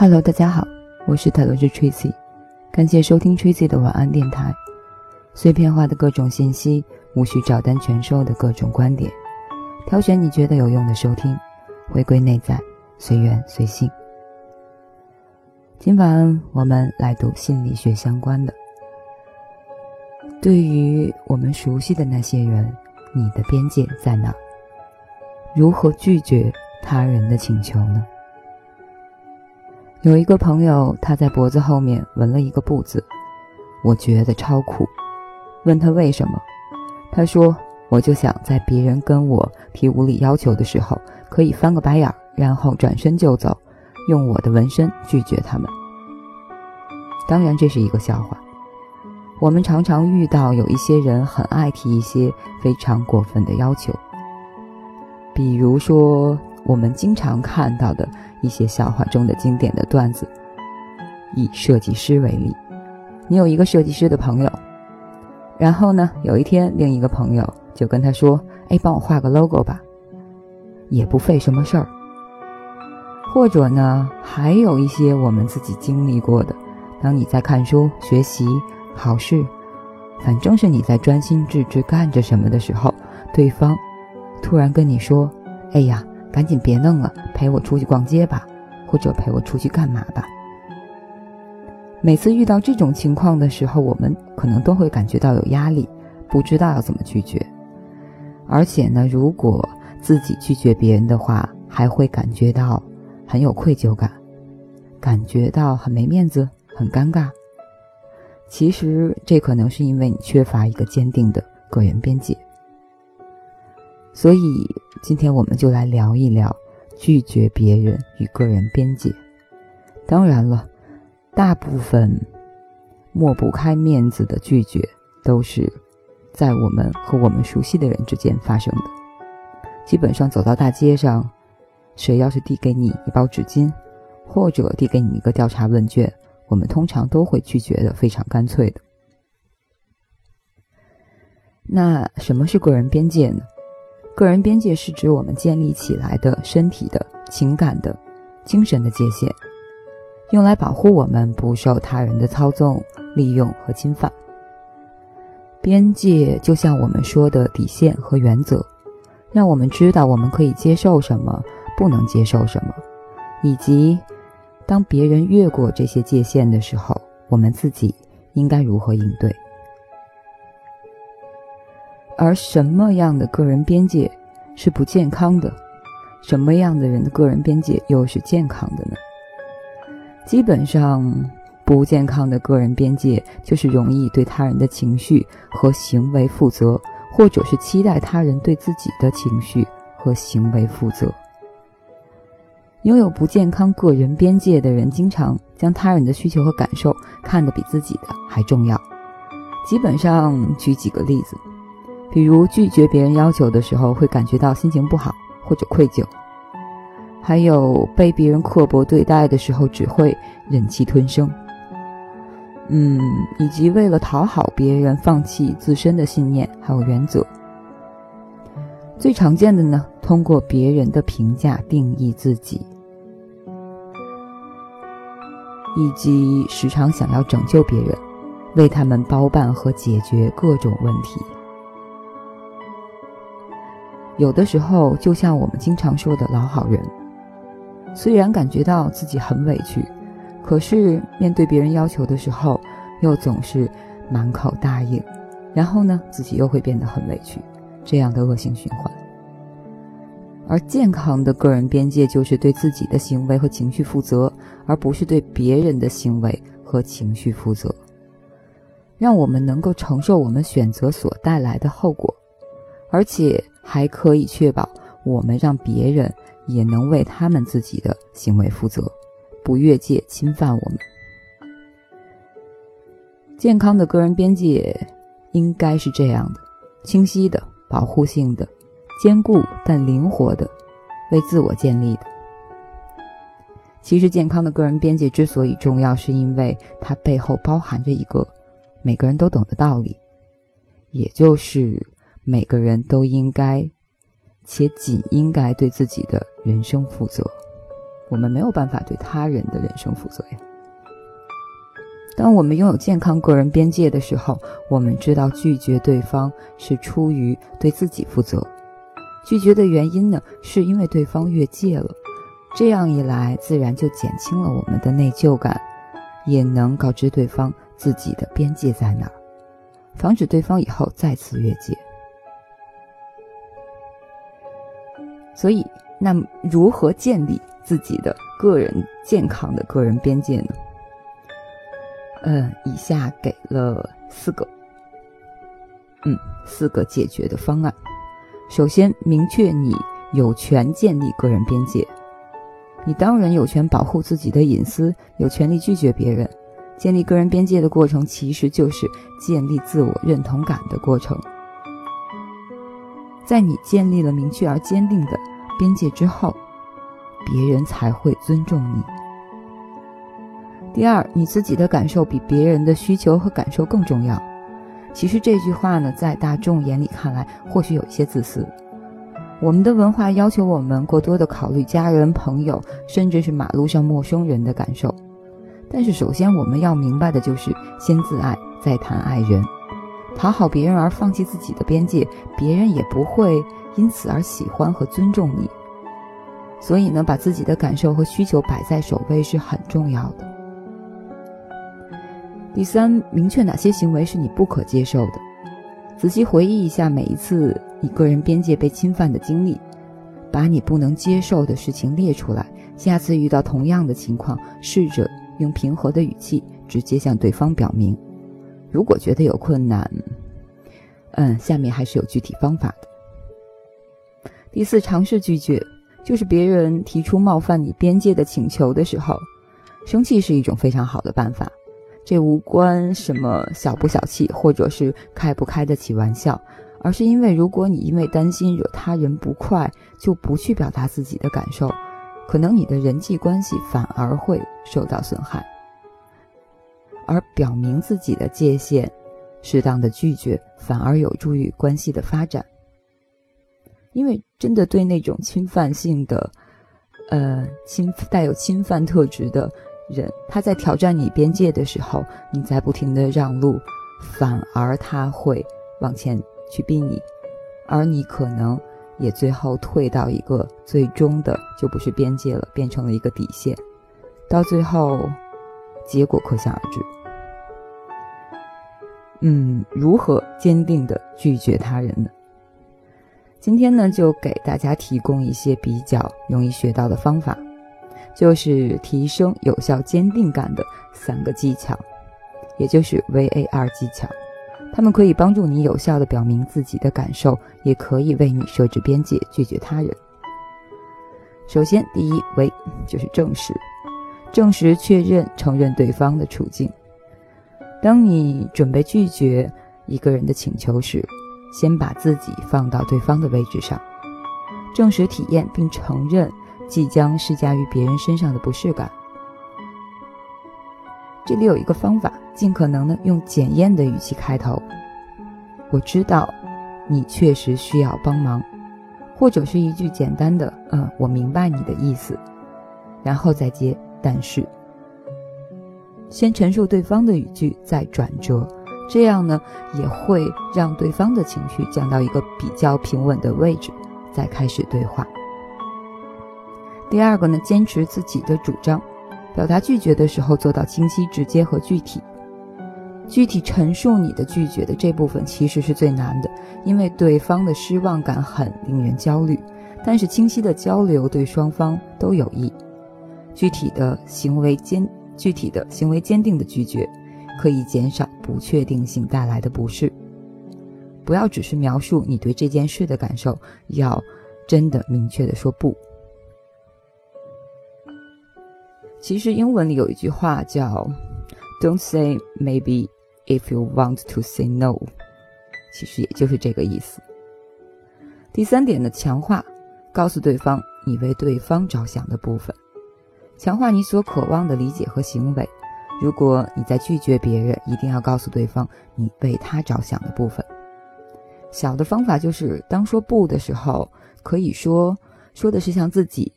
Hello，大家好，我是塔罗师 Tracy，感谢收听 Tracy 的晚安电台。碎片化的各种信息，无需照单全收的各种观点，挑选你觉得有用的收听，回归内在，随缘随性。今晚我们来读心理学相关的。对于我们熟悉的那些人，你的边界在哪？如何拒绝他人的请求呢？有一个朋友，他在脖子后面纹了一个“不”字，我觉得超酷。问他为什么，他说：“我就想在别人跟我提无理要求的时候，可以翻个白眼，然后转身就走，用我的纹身拒绝他们。”当然，这是一个笑话。我们常常遇到有一些人很爱提一些非常过分的要求，比如说我们经常看到的一些笑话中的经典的段子。以设计师为例，你有一个设计师的朋友，然后呢，有一天另一个朋友就跟他说：“哎，帮我画个 logo 吧，也不费什么事儿。”或者呢，还有一些我们自己经历过的，当你在看书学习。考试，反正是你在专心致志干着什么的时候，对方突然跟你说：“哎呀，赶紧别弄了，陪我出去逛街吧，或者陪我出去干嘛吧。”每次遇到这种情况的时候，我们可能都会感觉到有压力，不知道要怎么拒绝。而且呢，如果自己拒绝别人的话，还会感觉到很有愧疚感，感觉到很没面子，很尴尬。其实，这可能是因为你缺乏一个坚定的个人边界。所以，今天我们就来聊一聊拒绝别人与个人边界。当然了，大部分抹不开面子的拒绝，都是在我们和我们熟悉的人之间发生的。基本上，走到大街上，谁要是递给你一包纸巾，或者递给你一个调查问卷，我们通常都会拒绝的非常干脆的。那什么是个人边界呢？个人边界是指我们建立起来的身体的、情感的、精神的界限，用来保护我们不受他人的操纵、利用和侵犯。边界就像我们说的底线和原则，让我们知道我们可以接受什么，不能接受什么，以及。当别人越过这些界限的时候，我们自己应该如何应对？而什么样的个人边界是不健康的？什么样的人的个人边界又是健康的呢？基本上，不健康的个人边界就是容易对他人的情绪和行为负责，或者是期待他人对自己的情绪和行为负责。拥有不健康个人边界的人，经常将他人的需求和感受看得比自己的还重要。基本上，举几个例子，比如拒绝别人要求的时候，会感觉到心情不好或者愧疚；还有被别人刻薄对待的时候，只会忍气吞声。嗯，以及为了讨好别人，放弃自身的信念还有原则。最常见的呢，通过别人的评价定义自己，以及时常想要拯救别人，为他们包办和解决各种问题。有的时候，就像我们经常说的老好人，虽然感觉到自己很委屈，可是面对别人要求的时候，又总是满口答应，然后呢，自己又会变得很委屈。这样的恶性循环，而健康的个人边界就是对自己的行为和情绪负责，而不是对别人的行为和情绪负责，让我们能够承受我们选择所带来的后果，而且还可以确保我们让别人也能为他们自己的行为负责，不越界侵犯我们。健康的个人边界应该是这样的，清晰的。保护性的、坚固但灵活的、为自我建立的。其实，健康的个人边界之所以重要，是因为它背后包含着一个每个人都懂的道理，也就是每个人都应该且仅应该对自己的人生负责。我们没有办法对他人的人生负责呀。当我们拥有健康个人边界的时候，我们知道拒绝对方是出于对自己负责。拒绝的原因呢，是因为对方越界了。这样一来，自然就减轻了我们的内疚感，也能告知对方自己的边界在哪儿，防止对方以后再次越界。所以，那如何建立自己的个人健康的个人边界呢？呃，以下给了四个，嗯，四个解决的方案。首先，明确你有权建立个人边界。你当然有权保护自己的隐私，有权利拒绝别人。建立个人边界的过程，其实就是建立自我认同感的过程。在你建立了明确而坚定的边界之后，别人才会尊重你。第二，你自己的感受比别人的需求和感受更重要。其实这句话呢，在大众眼里看来，或许有一些自私。我们的文化要求我们过多的考虑家人、朋友，甚至是马路上陌生人的感受。但是，首先我们要明白的就是，先自爱，再谈爱人。讨好别人而放弃自己的边界，别人也不会因此而喜欢和尊重你。所以呢，把自己的感受和需求摆在首位是很重要的。第三，明确哪些行为是你不可接受的。仔细回忆一下每一次你个人边界被侵犯的经历，把你不能接受的事情列出来。下次遇到同样的情况，试着用平和的语气直接向对方表明。如果觉得有困难，嗯，下面还是有具体方法的。第四，尝试拒绝，就是别人提出冒犯你边界的请求的时候，生气是一种非常好的办法。这无关什么小不小气，或者是开不开得起玩笑，而是因为如果你因为担心惹他人不快，就不去表达自己的感受，可能你的人际关系反而会受到损害。而表明自己的界限，适当的拒绝，反而有助于关系的发展。因为真的对那种侵犯性的，呃，侵带有侵犯特质的。人他在挑战你边界的时候，你在不停的让路，反而他会往前去逼你，而你可能也最后退到一个最终的就不是边界了，变成了一个底线，到最后结果可想而知。嗯，如何坚定的拒绝他人呢？今天呢，就给大家提供一些比较容易学到的方法。就是提升有效坚定感的三个技巧，也就是 VAR 技巧，它们可以帮助你有效的表明自己的感受，也可以为你设置边界，拒绝他人。首先，第一 V 就是证实，证实、确认、承认对方的处境。当你准备拒绝一个人的请求时，先把自己放到对方的位置上，正实体验并承认。即将施加于别人身上的不适感。这里有一个方法，尽可能的用检验的语气开头。我知道，你确实需要帮忙，或者是一句简单的“嗯，我明白你的意思”，然后再接“但是”。先陈述对方的语句，再转折，这样呢也会让对方的情绪降到一个比较平稳的位置，再开始对话。第二个呢，坚持自己的主张，表达拒绝的时候做到清晰、直接和具体。具体陈述你的拒绝的这部分其实是最难的，因为对方的失望感很令人焦虑。但是清晰的交流对双方都有益。具体的行为坚，具体的行为坚定的拒绝，可以减少不确定性带来的不适。不要只是描述你对这件事的感受，要真的明确的说不。其实英文里有一句话叫 "Don't say maybe if you want to say no"，其实也就是这个意思。第三点呢，强化告诉对方你为对方着想的部分，强化你所渴望的理解和行为。如果你在拒绝别人，一定要告诉对方你为他着想的部分。小的方法就是，当说不的时候，可以说说的是向自己。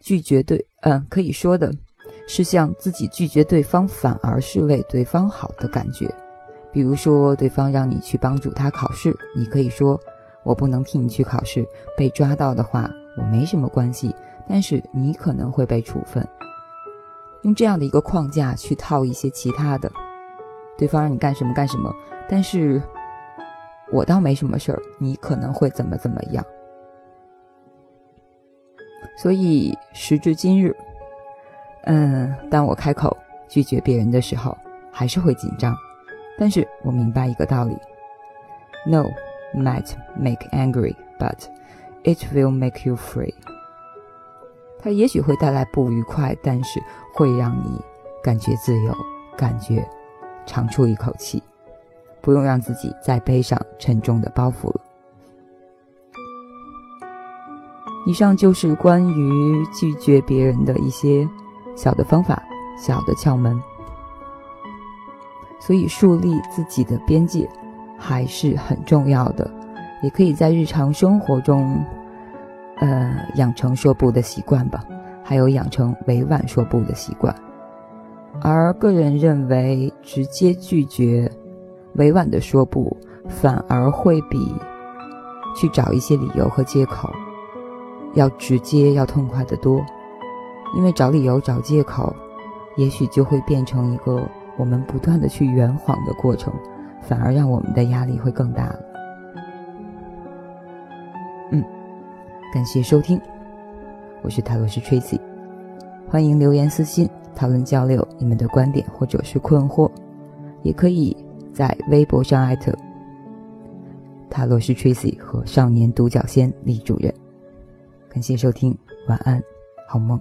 拒绝对，嗯，可以说的是像自己拒绝对方，反而是为对方好的感觉。比如说，对方让你去帮助他考试，你可以说：“我不能替你去考试，被抓到的话，我没什么关系，但是你可能会被处分。”用这样的一个框架去套一些其他的，对方让你干什么干什么，但是我倒没什么事儿，你可能会怎么怎么样。所以时至今日，嗯，当我开口拒绝别人的时候，还是会紧张。但是我明白一个道理：No might make angry, but it will make you free。它也许会带来不愉快，但是会让你感觉自由，感觉长出一口气，不用让自己再背上沉重的包袱了。以上就是关于拒绝别人的一些小的方法、小的窍门。所以，树立自己的边界还是很重要的，也可以在日常生活中，呃，养成说不的习惯吧，还有养成委婉说不的习惯。而个人认为，直接拒绝、委婉的说不，反而会比去找一些理由和借口要直接、要痛快得多。因为找理由、找借口，也许就会变成一个。我们不断的去圆谎的过程，反而让我们的压力会更大了。感谢收听，我是塔罗斯 Tracy，欢迎留言私信讨论交流你们的观点或者是困惑，也可以在微博上艾特塔罗斯 Tracy 和少年独角仙李主任。感谢收听，晚安，好梦。